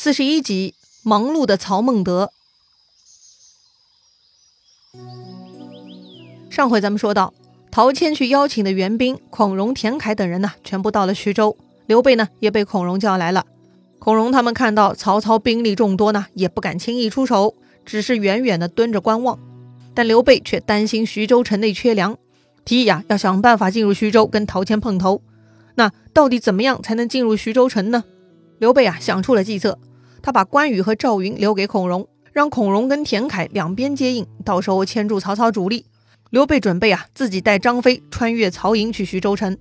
四十一集，忙碌的曹孟德。上回咱们说到，陶谦去邀请的援兵孔融、田凯等人呢，全部到了徐州。刘备呢，也被孔融叫来了。孔融他们看到曹操兵力众多呢，也不敢轻易出手，只是远远的蹲着观望。但刘备却担心徐州城内缺粮，提议啊，要想办法进入徐州跟陶谦碰头。那到底怎么样才能进入徐州城呢？刘备啊，想出了计策。他把关羽和赵云留给孔融，让孔融跟田凯两边接应，到时候牵住曹操主力。刘备准备啊，自己带张飞穿越曹营去徐州城。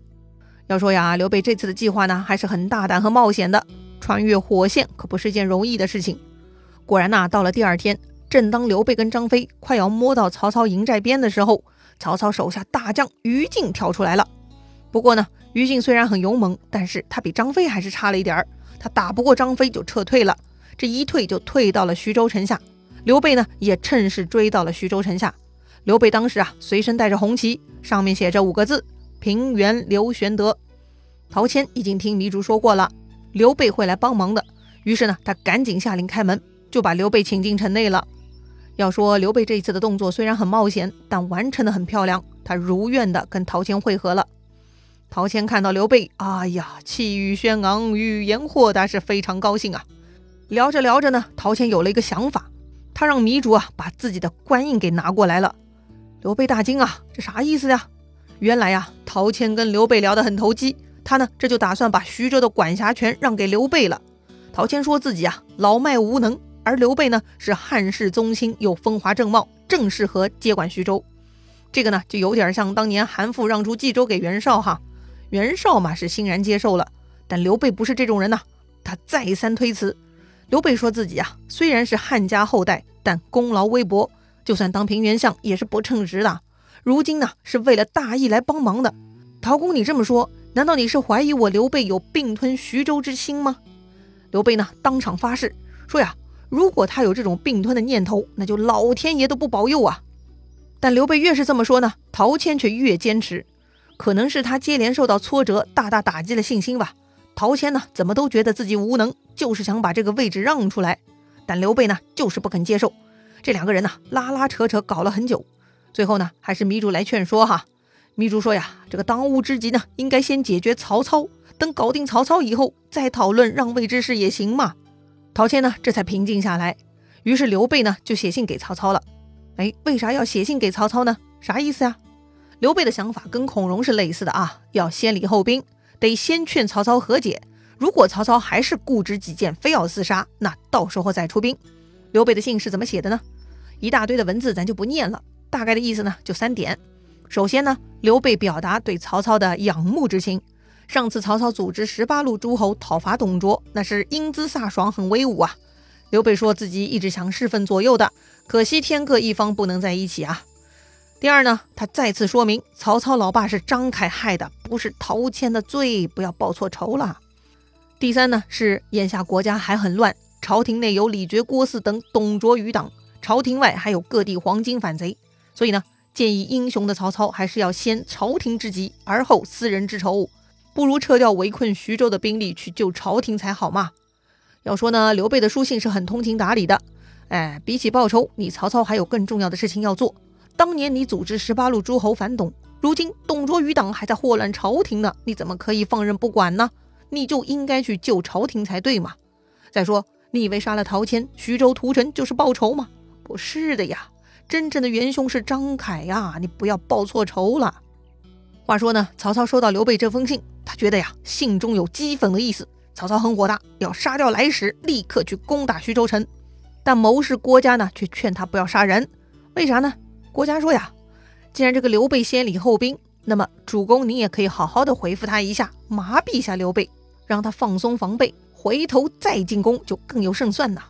要说呀，刘备这次的计划呢，还是很大胆和冒险的。穿越火线可不是件容易的事情。果然呐，到了第二天，正当刘备跟张飞快要摸到曹操营寨边的时候，曹操手下大将于禁跳出来了。不过呢，于禁虽然很勇猛，但是他比张飞还是差了一点儿。他打不过张飞就撤退了。这一退就退到了徐州城下，刘备呢也趁势追到了徐州城下。刘备当时啊随身带着红旗，上面写着五个字：平原刘玄德。陶谦已经听糜竺说过了，刘备会来帮忙的，于是呢他赶紧下令开门，就把刘备请进城内了。要说刘备这一次的动作虽然很冒险，但完成的很漂亮，他如愿的跟陶谦会合了。陶谦看到刘备，哎呀，气宇轩昂，语言豁达，是非常高兴啊。聊着聊着呢，陶谦有了一个想法，他让糜竺啊把自己的官印给拿过来了。刘备大惊啊，这啥意思呀？原来呀，陶谦跟刘备聊得很投机，他呢这就打算把徐州的管辖权让给刘备了。陶谦说自己啊老迈无能，而刘备呢是汉室宗亲，又风华正茂，正适合接管徐州。这个呢就有点像当年韩馥让出冀州给袁绍哈，袁绍嘛是欣然接受了，但刘备不是这种人呐，他再三推辞。刘备说自己啊，虽然是汉家后代，但功劳微薄，就算当平原相也是不称职的。如今呢，是为了大义来帮忙的。陶公，你这么说，难道你是怀疑我刘备有并吞徐州之心吗？刘备呢，当场发誓说呀，如果他有这种并吞的念头，那就老天爷都不保佑啊！但刘备越是这么说呢，陶谦却越坚持，可能是他接连受到挫折，大大打击了信心吧。陶谦呢，怎么都觉得自己无能，就是想把这个位置让出来。但刘备呢，就是不肯接受。这两个人呢，拉拉扯扯搞了很久，最后呢，还是糜竺来劝说哈。糜竺说呀，这个当务之急呢，应该先解决曹操，等搞定曹操以后，再讨论让位之事也行嘛。陶谦呢，这才平静下来。于是刘备呢，就写信给曹操了。哎，为啥要写信给曹操呢？啥意思呀？刘备的想法跟孔融是类似的啊，要先礼后兵。得先劝曹操和解，如果曹操还是固执己见，非要自杀，那到时候再出兵。刘备的信是怎么写的呢？一大堆的文字，咱就不念了。大概的意思呢，就三点。首先呢，刘备表达对曹操的仰慕之情。上次曹操组织十八路诸侯讨伐董卓，那是英姿飒爽，很威武啊。刘备说自己一直想侍奉左右的，可惜天各一方，不能在一起啊。第二呢，他再次说明曹操老爸是张凯害的，不是陶谦的罪，不要报错仇了。第三呢，是眼下国家还很乱，朝廷内有李傕、郭汜等董卓余党，朝廷外还有各地黄巾反贼，所以呢，建议英雄的曹操还是要先朝廷之急，而后私人之仇，不如撤掉围困徐州的兵力去救朝廷才好嘛。要说呢，刘备的书信是很通情达理的，哎，比起报仇，你曹操还有更重要的事情要做。当年你组织十八路诸侯反董，如今董卓余党还在祸乱朝廷呢，你怎么可以放任不管呢？你就应该去救朝廷才对嘛！再说，你以为杀了陶谦，徐州屠城就是报仇吗？不是的呀，真正的元凶是张凯呀！你不要报错仇了。话说呢，曹操收到刘备这封信，他觉得呀，信中有讥讽的意思。曹操很火大，要杀掉来使，立刻去攻打徐州城。但谋士郭嘉呢，却劝他不要杀人，为啥呢？郭嘉说呀，既然这个刘备先礼后兵，那么主公你也可以好好的回复他一下，麻痹一下刘备，让他放松防备，回头再进攻就更有胜算呐。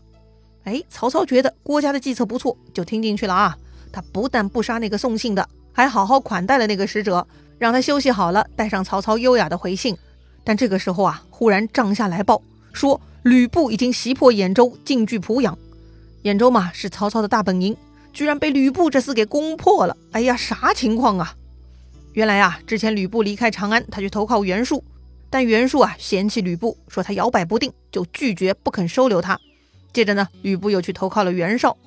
哎，曹操觉得郭嘉的计策不错，就听进去了啊。他不但不杀那个送信的，还好好款待了那个使者，让他休息好了，带上曹操优雅的回信。但这个时候啊，忽然帐下来报说，吕布已经袭破兖州，进据濮阳。兖州嘛，是曹操的大本营。居然被吕布这厮给攻破了！哎呀，啥情况啊？原来啊，之前吕布离开长安，他去投靠袁术，但袁术啊嫌弃吕布，说他摇摆不定，就拒绝不肯收留他。接着呢，吕布又去投靠了袁绍，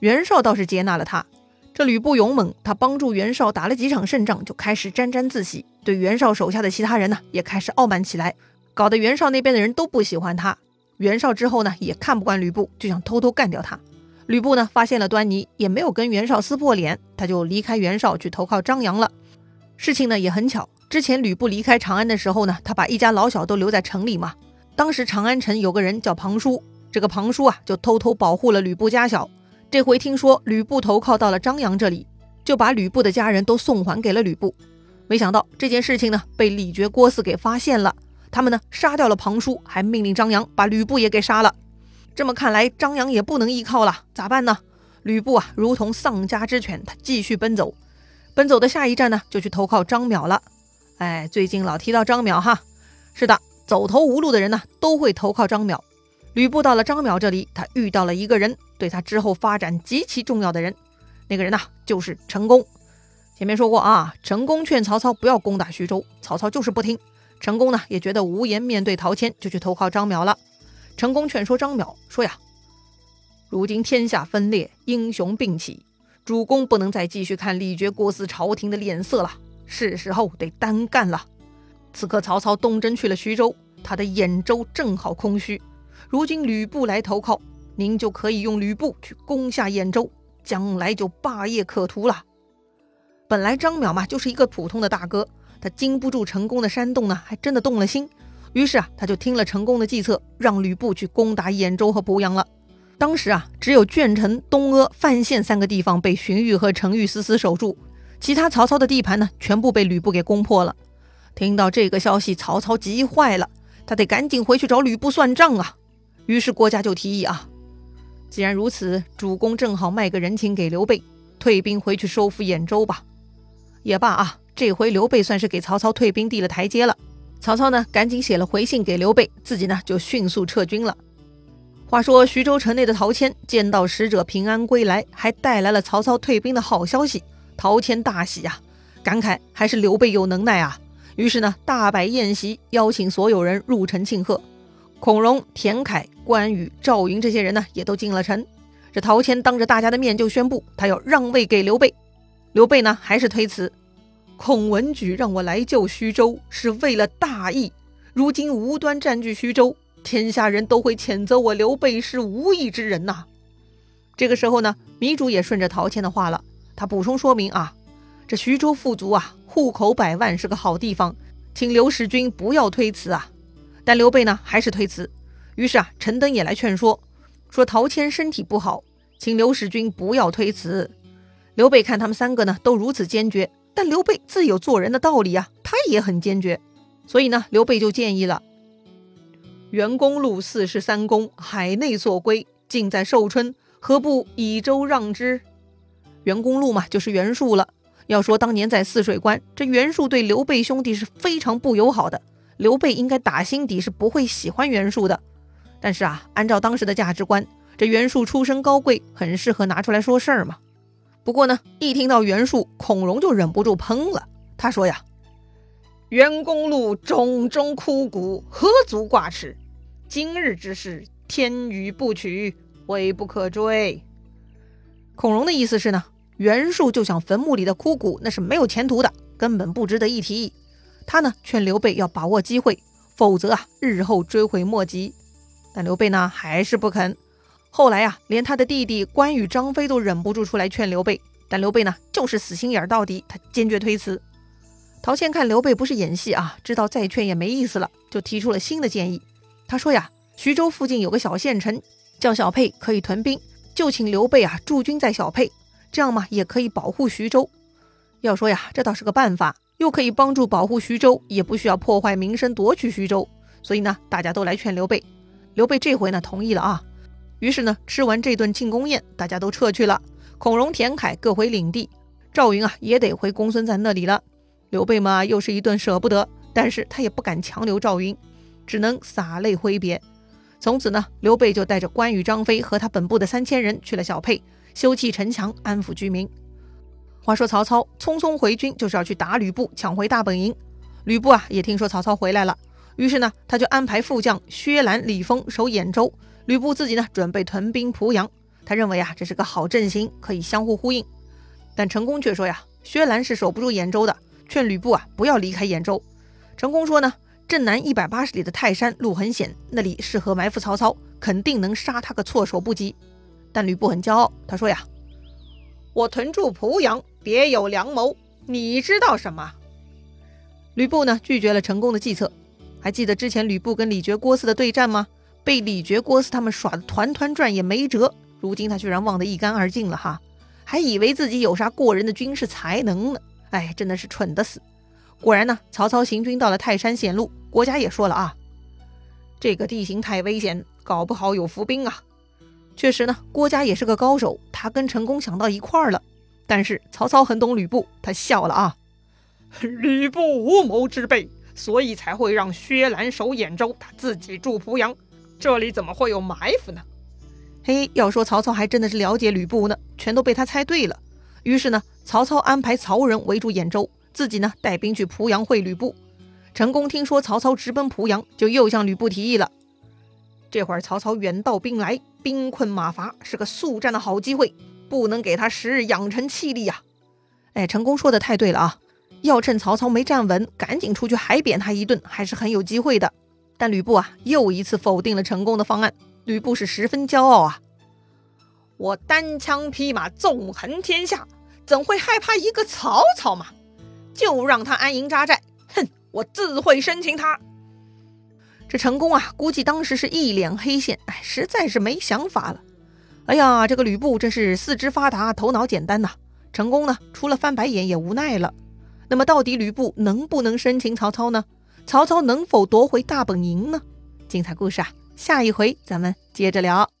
袁绍倒是接纳了他。这吕布勇猛，他帮助袁绍打了几场胜仗，就开始沾沾自喜，对袁绍手下的其他人呢也开始傲慢起来，搞得袁绍那边的人都不喜欢他。袁绍之后呢也看不惯吕布，就想偷偷干掉他。吕布呢发现了端倪，也没有跟袁绍撕破脸，他就离开袁绍去投靠张扬了。事情呢也很巧。之前吕布离开长安的时候呢，他把一家老小都留在城里嘛。当时长安城有个人叫庞叔，这个庞叔啊就偷偷保护了吕布家小。这回听说吕布投靠到了张扬这里，就把吕布的家人都送还给了吕布。没想到这件事情呢被李傕郭汜给发现了，他们呢杀掉了庞叔，还命令张扬把吕布也给杀了。这么看来，张扬也不能依靠了，咋办呢？吕布啊如同丧家之犬，他继续奔走。奔走的下一站呢就去投靠张邈了。哎，最近老提到张邈哈，是的，走投无路的人呢，都会投靠张邈。吕布到了张邈这里，他遇到了一个人，对他之后发展极其重要的人。那个人呢，就是陈宫。前面说过啊，陈宫劝曹操不要攻打徐州，曹操就是不听。陈宫呢，也觉得无颜面对陶谦，就去投靠张邈了。成功劝说张邈说呀：“如今天下分裂，英雄并起，主公不能再继续看李傕郭汜朝廷的脸色了。”是时候得单干了。此刻曹操东征去了徐州，他的兖州正好空虚。如今吕布来投靠，您就可以用吕布去攻下兖州，将来就霸业可图了。本来张邈嘛就是一个普通的大哥，他经不住成功的煽动呢，还真的动了心。于是啊，他就听了成功的计策，让吕布去攻打兖州和濮阳了。当时啊，只有鄄城、东阿、范县三个地方被荀彧和程昱死死守住。其他曹操的地盘呢，全部被吕布给攻破了。听到这个消息，曹操急坏了，他得赶紧回去找吕布算账啊。于是郭嘉就提议啊，既然如此，主公正好卖个人情给刘备，退兵回去收复兖州吧。也罢啊，这回刘备算是给曹操退兵递了台阶了。曹操呢，赶紧写了回信给刘备，自己呢就迅速撤军了。话说徐州城内的陶谦见到使者平安归来，还带来了曹操退兵的好消息。陶谦大喜呀，感慨还是刘备有能耐啊。于是呢，大摆宴席，邀请所有人入城庆贺。孔融、田楷、关羽、赵云这些人呢，也都进了城。这陶谦当着大家的面就宣布，他要让位给刘备。刘备呢，还是推辞。孔文举让我来救徐州，是为了大义。如今无端占据徐州，天下人都会谴责我刘备是无义之人呐。这个时候呢，糜竺也顺着陶谦的话了。他补充说明啊，这徐州富足啊，户口百万，是个好地方，请刘使君不要推辞啊。但刘备呢，还是推辞。于是啊，陈登也来劝说，说陶谦身体不好，请刘使君不要推辞。刘备看他们三个呢，都如此坚决，但刘备自有做人的道理啊，他也很坚决。所以呢，刘备就建议了：袁公路四十三公，海内所归，尽在寿春，何不以州让之？袁公路嘛，就是袁术了。要说当年在泗水关，这袁术对刘备兄弟是非常不友好的。刘备应该打心底是不会喜欢袁术的。但是啊，按照当时的价值观，这袁术出身高贵，很适合拿出来说事儿嘛。不过呢，一听到袁术，孔融就忍不住喷了。他说呀：“袁公路冢中枯骨，何足挂齿？今日之事，天与不取，微不可追。”孔融的意思是呢。袁术就像坟墓里的枯骨，那是没有前途的，根本不值得一提。他呢劝刘备要把握机会，否则啊日后追悔莫及。但刘备呢还是不肯。后来呀，连他的弟弟关羽、张飞都忍不住出来劝刘备，但刘备呢就是死心眼到底，他坚决推辞。陶谦看刘备不是演戏啊，知道再劝也没意思了，就提出了新的建议。他说呀，徐州附近有个小县城叫小沛，可以屯兵，就请刘备啊驻军在小沛。这样嘛，也可以保护徐州。要说呀，这倒是个办法，又可以帮助保护徐州，也不需要破坏名声，夺取徐州。所以呢，大家都来劝刘备。刘备这回呢，同意了啊。于是呢，吃完这顿庆功宴，大家都撤去了。孔融、田楷各回领地，赵云啊，也得回公孙瓒那里了。刘备嘛，又是一顿舍不得，但是他也不敢强留赵云，只能洒泪挥别。从此呢，刘备就带着关羽、张飞和他本部的三千人去了小沛。修葺城墙，安抚居民。话说曹操匆匆回军，就是要去打吕布，抢回大本营。吕布啊，也听说曹操回来了，于是呢，他就安排副将薛兰、李丰守兖州，吕布自己呢准备屯兵濮阳。他认为啊，这是个好阵型，可以相互呼应。但陈宫却说呀，薛兰是守不住兖州的，劝吕布啊不要离开兖州。陈宫说呢，镇南一百八十里的泰山路很险，那里适合埋伏曹操，肯定能杀他个措手不及。但吕布很骄傲，他说呀，我屯驻濮阳，别有良谋，你知道什么？吕布呢拒绝了陈宫的计策。还记得之前吕布跟李傕郭汜的对战吗？被李傕郭汜他们耍的团团转也没辙，如今他居然忘得一干二净了哈，还以为自己有啥过人的军事才能呢，哎，真的是蠢的死。果然呢，曹操行军到了泰山险路，郭嘉也说了啊，这个地形太危险，搞不好有伏兵啊。确实呢，郭嘉也是个高手，他跟陈宫想到一块儿了。但是曹操很懂吕布，他笑了啊，吕布无谋之辈。所以才会让薛兰守兖州，他自己住濮阳，这里怎么会有埋伏呢？嘿，要说曹操还真的是了解吕布呢，全都被他猜对了。于是呢，曹操安排曹仁围住兖州，自己呢带兵去濮阳会吕布。陈宫听说曹操直奔濮阳，就又向吕布提议了。这会儿曹操远道兵来，兵困马乏，是个速战的好机会，不能给他时日养成气力呀。哎，陈宫说的太对了啊。要趁曹操没站稳，赶紧出去海扁他一顿，还是很有机会的。但吕布啊，又一次否定了成功的方案。吕布是十分骄傲啊，我单枪匹马纵横天下，怎会害怕一个曹操嘛？就让他安营扎寨，哼，我自会生擒他。这成功啊，估计当时是一脸黑线，哎，实在是没想法了。哎呀，这个吕布真是四肢发达，头脑简单呐。成功呢，除了翻白眼也无奈了。那么，到底吕布能不能生擒曹操呢？曹操能否夺回大本营呢？精彩故事啊，下一回咱们接着聊。